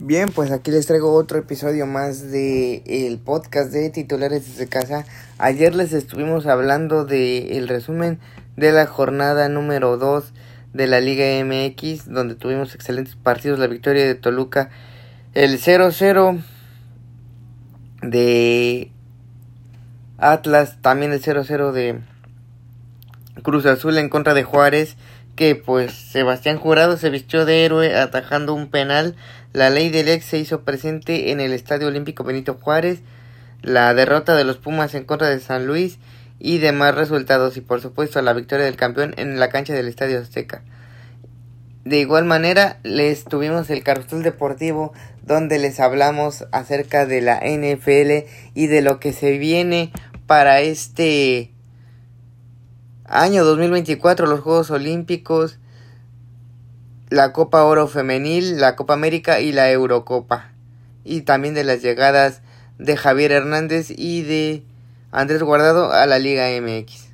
Bien, pues aquí les traigo otro episodio más de el podcast de titulares desde casa. Ayer les estuvimos hablando de el resumen de la jornada número 2 de la Liga MX, donde tuvimos excelentes partidos, la victoria de Toluca, el 0-0 de Atlas, también el 0-0 de Cruz Azul en contra de Juárez que pues Sebastián Jurado se vistió de héroe atajando un penal. La ley del ex se hizo presente en el Estadio Olímpico Benito Juárez. La derrota de los Pumas en contra de San Luis y demás resultados y por supuesto la victoria del campeón en la cancha del Estadio Azteca. De igual manera les tuvimos el carrusel deportivo donde les hablamos acerca de la NFL y de lo que se viene para este Año 2024, los Juegos Olímpicos, la Copa Oro Femenil, la Copa América y la Eurocopa. Y también de las llegadas de Javier Hernández y de Andrés Guardado a la Liga MX.